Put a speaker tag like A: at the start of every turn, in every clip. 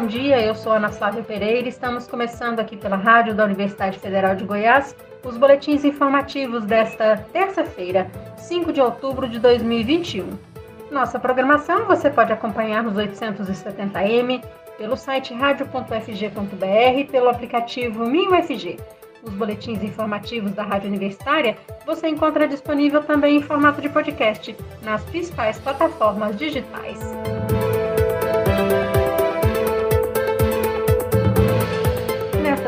A: bom dia. Eu sou Ana Flávia Pereira. Estamos começando aqui pela Rádio da Universidade Federal de Goiás os boletins informativos desta terça-feira, 5 de outubro de 2021. Nossa programação você pode acompanhar nos 870m, pelo site radio.fg.br e pelo aplicativo MinUFG. Os boletins informativos da Rádio Universitária você encontra disponível também em formato de podcast nas principais plataformas digitais.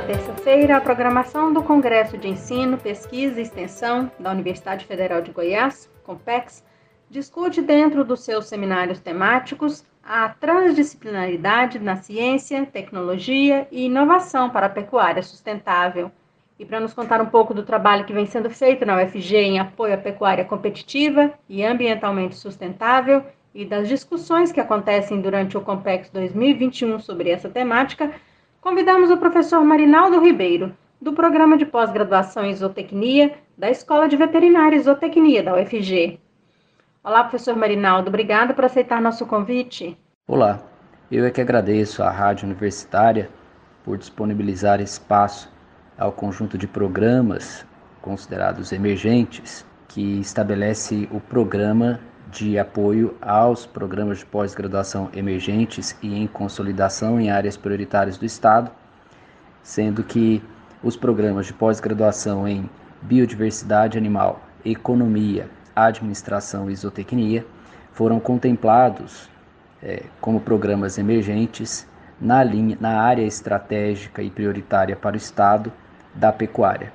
A: Terça-feira, a programação do Congresso de Ensino, Pesquisa e Extensão da Universidade Federal de Goiás, COMPEX, discute dentro dos seus seminários temáticos a transdisciplinaridade na ciência, tecnologia e inovação para a pecuária sustentável. E para nos contar um pouco do trabalho que vem sendo feito na UFG em apoio à pecuária competitiva e ambientalmente sustentável e das discussões que acontecem durante o Compex 2021 sobre essa temática, convidamos o professor Marinaldo Ribeiro, do programa de pós-graduação em Zootecnia da Escola de Veterinária e Zootecnia da UFG. Olá, professor Marinaldo, obrigada por aceitar nosso convite.
B: Olá, eu é que agradeço à Rádio Universitária por disponibilizar espaço ao conjunto de programas considerados emergentes que estabelece o programa de apoio aos programas de pós-graduação emergentes e em consolidação em áreas prioritárias do Estado, sendo que os programas de pós-graduação em biodiversidade animal, economia, administração e zootecnia foram contemplados é, como programas emergentes na, linha, na área estratégica e prioritária para o Estado da pecuária.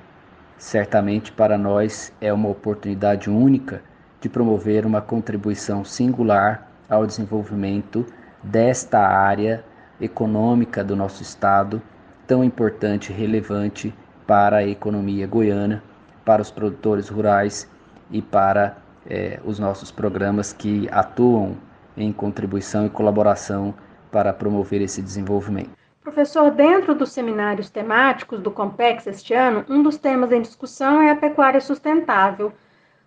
B: Certamente para nós é uma oportunidade única de promover uma contribuição singular ao desenvolvimento desta área econômica do nosso estado, tão importante e relevante para a economia goiana, para os produtores rurais e para eh, os nossos programas que atuam em contribuição e colaboração para promover esse desenvolvimento.
A: Professor, dentro dos seminários temáticos do Compex este ano, um dos temas em discussão é a pecuária sustentável.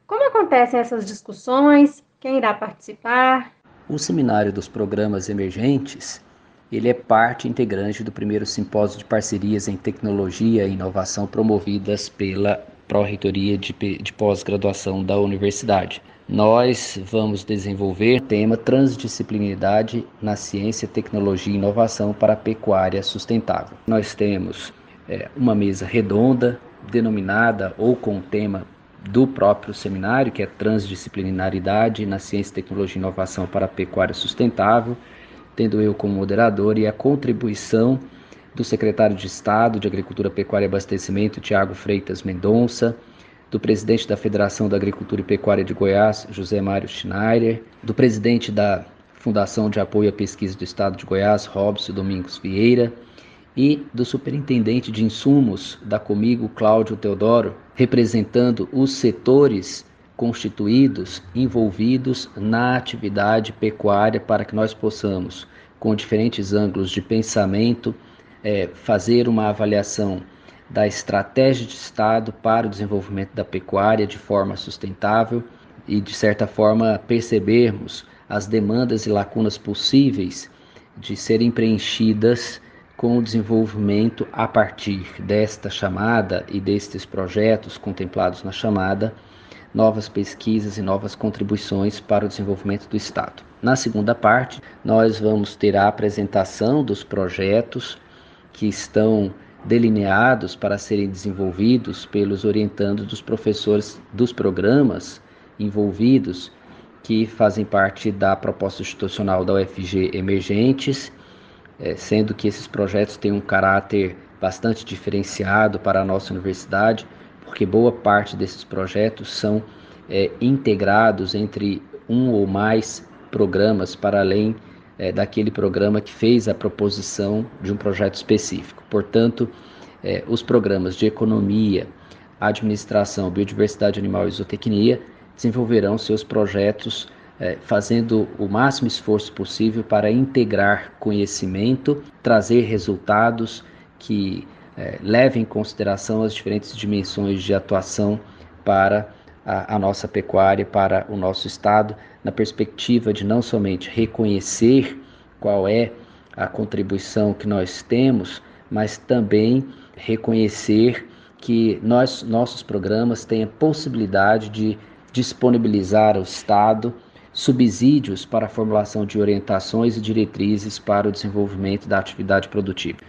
A: Como acontecem essas discussões? Quem irá participar?
B: O Seminário dos Programas Emergentes, ele é parte integrante do primeiro simpósio de parcerias em tecnologia e inovação promovidas pela Pró-Reitoria de, de Pós-Graduação da Universidade. Nós vamos desenvolver o tema Transdisciplinaridade na Ciência, Tecnologia e Inovação para a Pecuária Sustentável. Nós temos é, uma mesa redonda, denominada ou com o tema do próprio seminário, que é Transdisciplinaridade na Ciência, Tecnologia e Inovação para a Pecuária Sustentável, tendo eu como moderador e a contribuição do secretário de Estado de Agricultura, Pecuária e Abastecimento, Tiago Freitas Mendonça, do presidente da Federação da Agricultura e Pecuária de Goiás, José Mário Schneider, do presidente da Fundação de Apoio à Pesquisa do Estado de Goiás, Robson Domingos Vieira, e do superintendente de insumos da Comigo, Cláudio Teodoro, representando os setores constituídos envolvidos na atividade pecuária para que nós possamos, com diferentes ângulos de pensamento, é, fazer uma avaliação da estratégia de Estado para o desenvolvimento da pecuária de forma sustentável e, de certa forma, percebermos as demandas e lacunas possíveis de serem preenchidas com o desenvolvimento a partir desta chamada e destes projetos contemplados na chamada, novas pesquisas e novas contribuições para o desenvolvimento do Estado. Na segunda parte, nós vamos ter a apresentação dos projetos que estão delineados para serem desenvolvidos pelos orientandos dos professores dos programas envolvidos que fazem parte da proposta institucional da UFG Emergentes é, sendo que esses projetos têm um caráter bastante diferenciado para a nossa universidade, porque boa parte desses projetos são é, integrados entre um ou mais programas para além é, daquele programa que fez a proposição de um projeto específico. Portanto, é, os programas de economia, administração, biodiversidade animal e zootecnia desenvolverão seus projetos é, fazendo o máximo esforço possível para integrar conhecimento, trazer resultados que é, levem em consideração as diferentes dimensões de atuação para a, a nossa pecuária, para o nosso estado, na perspectiva de não somente reconhecer qual é a contribuição que nós temos, mas também reconhecer que nós, nossos programas têm a possibilidade de disponibilizar ao Estado subsídios para a formulação de orientações e diretrizes para o desenvolvimento da atividade produtiva.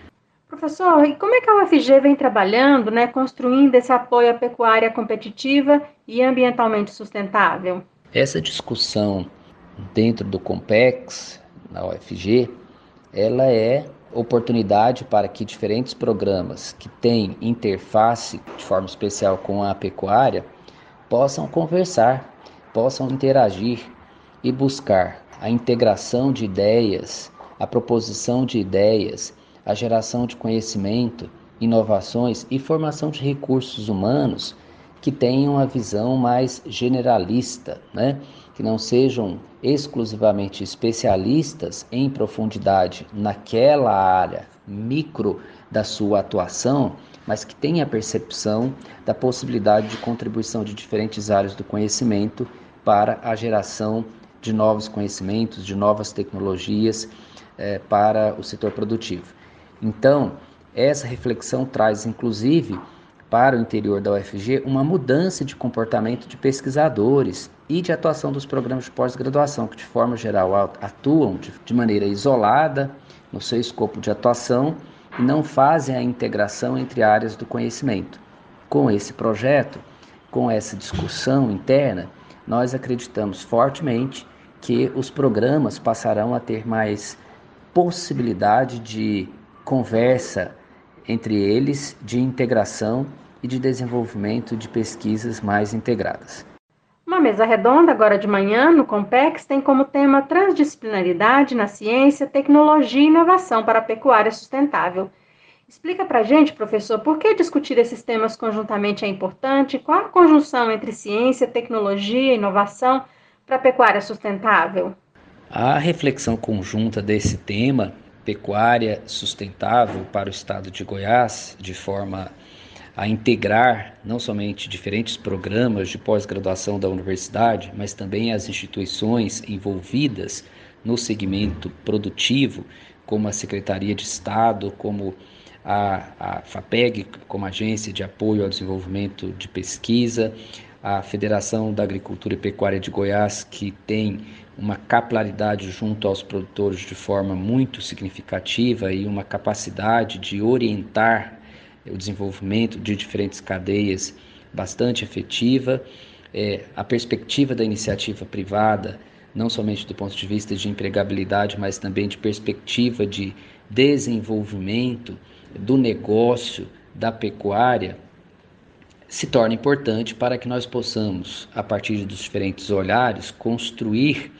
A: Professor, e como é que a UFG vem trabalhando, né, construindo esse apoio à pecuária competitiva e ambientalmente sustentável?
B: Essa discussão dentro do Compex, na UFG, ela é oportunidade para que diferentes programas que têm interface de forma especial com a pecuária possam conversar, possam interagir e buscar a integração de ideias, a proposição de ideias, a geração de conhecimento, inovações e formação de recursos humanos que tenham a visão mais generalista, né? que não sejam exclusivamente especialistas em profundidade naquela área micro da sua atuação, mas que tenha a percepção da possibilidade de contribuição de diferentes áreas do conhecimento para a geração de novos conhecimentos, de novas tecnologias eh, para o setor produtivo. Então, essa reflexão traz, inclusive, para o interior da UFG uma mudança de comportamento de pesquisadores e de atuação dos programas de pós-graduação, que de forma geral atuam de, maneira isolada no seu escopo de atuação e não fazem a integração entre áreas do conhecimento. Com esse projeto, com essa discussão interna, nós acreditamos fortemente que os programas passarão a ter mais possibilidade de conversa entre eles de integração e de desenvolvimento de pesquisas mais integradas.
A: Uma mesa redonda, agora de manhã, no Compex, tem como tema transdisciplinaridade na ciência, tecnologia e inovação para a pecuária sustentável. Explica para a gente, professor, por que discutir esses temas conjuntamente é importante? Qual a conjunção entre ciência, tecnologia e inovação para a pecuária sustentável?
B: A reflexão conjunta desse tema pecuária sustentável para o estado de Goiás, de forma a integrar não somente diferentes programas de pós-graduação da universidade, mas também as instituições envolvidas no segmento produtivo, como a Secretaria de Estado, como a, a FAPEG, como agência de apoio ao desenvolvimento de pesquisa, a Federação da Agricultura e Pecuária de Goiás, que tem uma capilaridade junto aos produtores de forma muito significativa e uma capacidade de orientar o desenvolvimento de diferentes cadeias bastante efetiva. É, a perspectiva da iniciativa privada, não somente do ponto de vista de empregabilidade, mas também de perspectiva de desenvolvimento do negócio da pecuária, se torna importante para que nós possamos, a partir dos diferentes olhares, construir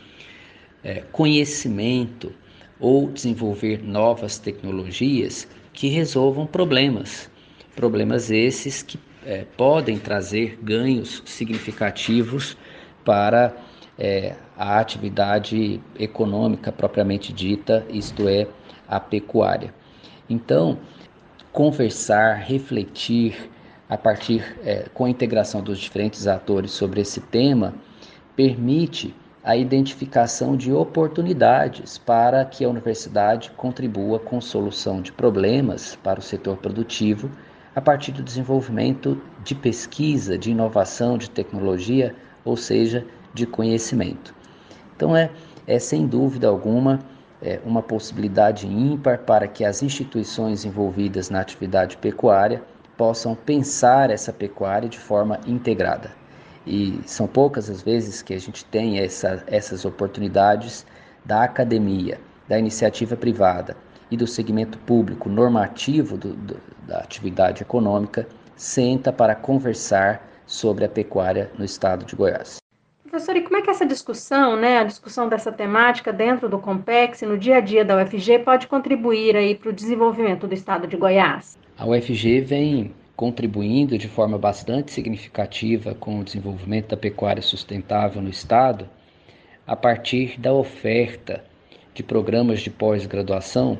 B: é, conhecimento ou desenvolver novas tecnologias que resolvam problemas. Problemas esses que é, podem trazer ganhos significativos para é, a atividade econômica propriamente dita, isto é, a pecuária. Então, conversar, refletir a partir é, com a integração dos diferentes atores sobre esse tema permite a identificação de oportunidades para que a universidade contribua com solução de problemas para o setor produtivo a partir do desenvolvimento de pesquisa, de inovação, de tecnologia, ou seja, de conhecimento. Então é, é sem dúvida alguma é, uma possibilidade ímpar para que as instituições envolvidas na atividade pecuária possam pensar essa pecuária de forma integrada. E são poucas as vezes que a gente tem essa, essas oportunidades da academia, da iniciativa privada e do segmento público normativo do, do, da atividade econômica senta para conversar sobre a pecuária no estado de Goiás.
A: Professor, e como é que essa discussão, né, a discussão dessa temática dentro do Compex no dia a dia da UFG pode contribuir aí para o desenvolvimento do estado de Goiás?
B: A UFG vem contribuindo de forma bastante significativa com o desenvolvimento da pecuária sustentável no Estado, a partir da oferta de programas de pós-graduação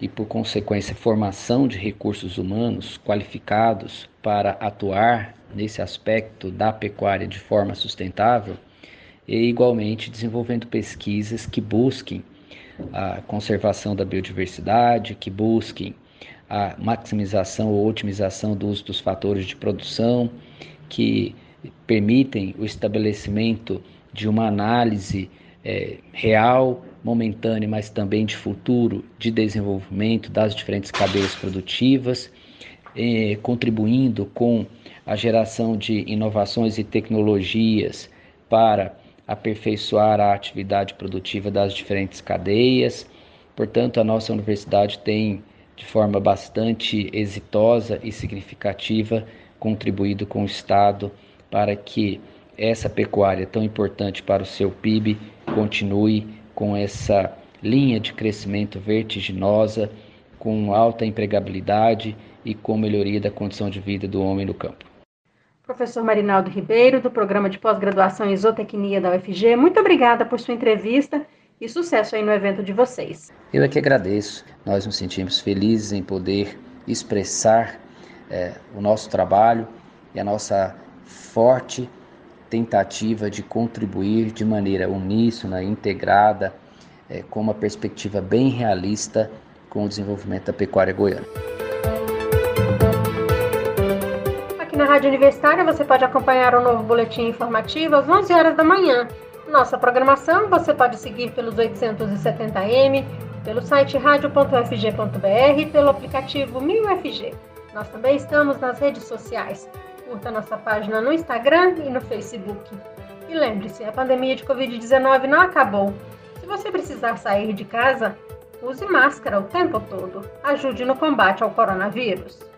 B: e, por consequência, formação de recursos humanos qualificados para atuar nesse aspecto da pecuária de forma sustentável, e igualmente desenvolvendo pesquisas que busquem a conservação da biodiversidade, que busquem a maximização ou otimização do uso dos fatores de produção, que permitem o estabelecimento de uma análise é, real, momentânea, mas também de futuro, de desenvolvimento das diferentes cadeias produtivas, é, contribuindo com a geração de inovações e tecnologias para aperfeiçoar a atividade produtiva das diferentes cadeias. Portanto, a nossa universidade tem, de forma bastante exitosa e significativa, contribuído com o Estado para que essa pecuária tão importante para o seu PIB continue com essa linha de crescimento vertiginosa, com alta empregabilidade e com melhoria da condição de vida do homem no campo.
A: Professor Marinaldo Ribeiro, do Programa de Pós-Graduação em Isotecnia da UFG, muito obrigada por sua entrevista e sucesso aí no evento de vocês.
B: Eu é que agradeço. Nós nos sentimos felizes em poder expressar é, o nosso trabalho e a nossa forte tentativa de contribuir de maneira uníssona, integrada, é, com uma perspectiva bem realista com o desenvolvimento da pecuária goiana.
A: Rádio Universitária você pode acompanhar o novo boletim informativo às 11 horas da manhã. Nossa programação você pode seguir pelos 870m, pelo site radio.fg.br e pelo aplicativo 1000FG. Nós também estamos nas redes sociais. Curta nossa página no Instagram e no Facebook. E lembre-se, a pandemia de Covid-19 não acabou. Se você precisar sair de casa, use máscara o tempo todo. Ajude no combate ao coronavírus.